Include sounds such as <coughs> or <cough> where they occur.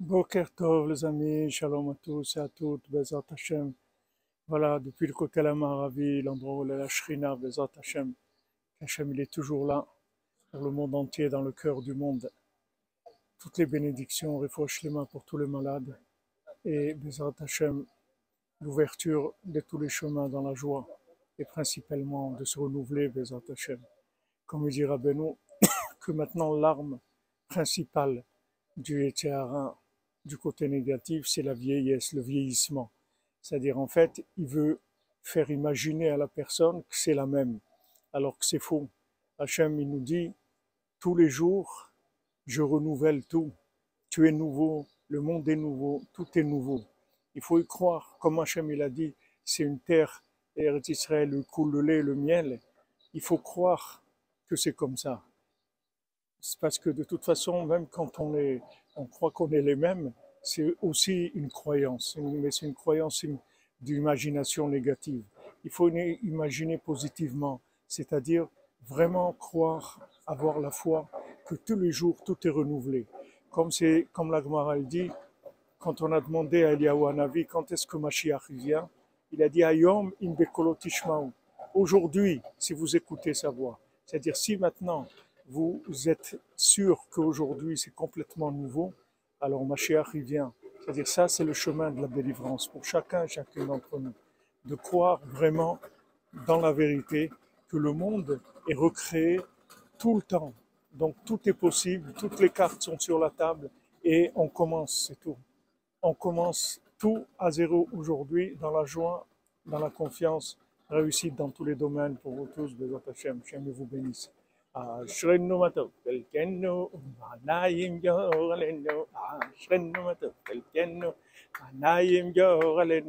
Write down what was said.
Boker Tov les amis, shalom à tous et à toutes, Bezat Hashem. Voilà, depuis le côté la Maravi, l'endroit où est la Shrina, Bezat Hashem. Hashem il est toujours là, pour le monde entier, dans le cœur du monde. Toutes les bénédictions, refouach les mains pour tous les malades. Et Bezat Hashem, l'ouverture de tous les chemins dans la joie. Et principalement de se renouveler, Bezat Hashem. Comme dit Rabbeinu, <coughs> que maintenant l'arme principale du Etéharin, du côté négatif, c'est la vieillesse, le vieillissement. C'est-à-dire, en fait, il veut faire imaginer à la personne que c'est la même, alors que c'est faux. Hachem, il nous dit, tous les jours, je renouvelle tout. Tu es nouveau, le monde est nouveau, tout est nouveau. Il faut y croire, comme Hachem, il a dit, c'est une terre, Eretz Israël, où coule le lait, le miel. Il faut croire que c'est comme ça. C'est parce que de toute façon, même quand on, est, on croit qu'on est les mêmes, c'est aussi une croyance, mais c'est une croyance d'imagination négative. Il faut imaginer positivement, c'est-à-dire vraiment croire, avoir la foi que tous les jours tout est renouvelé. Comme c'est, comme la Gemara dit, quand on a demandé à Eliyahu quand est-ce que Mashiach vient, il a dit Ayom in Aujourd'hui, si vous écoutez sa voix, c'est-à-dire si maintenant vous êtes sûr qu'aujourd'hui c'est complètement nouveau, alors Mashiach il vient. C'est-à-dire ça, c'est le chemin de la délivrance pour chacun et chacune d'entre nous. De croire vraiment dans la vérité que le monde est recréé tout le temps. Donc tout est possible, toutes les cartes sont sur la table et on commence, c'est tout. On commence tout à zéro aujourd'hui dans la joie, dans la confiance, réussite dans tous les domaines pour vous tous. Bézat Hashem, Hashem vous bénisse. ಆಶ್ರನ್ನು ಕೆಲ್ಕೆನ್ನು ನಾಯಿಂ ಜೋಗಲೆನ್ನು ಆಶ್ರನ್ನು ಮತ್ತು ಕೆಲ್ಕೆನ್ನು ನಾಯಿಂ ಜೋಗಲೆನ್ನು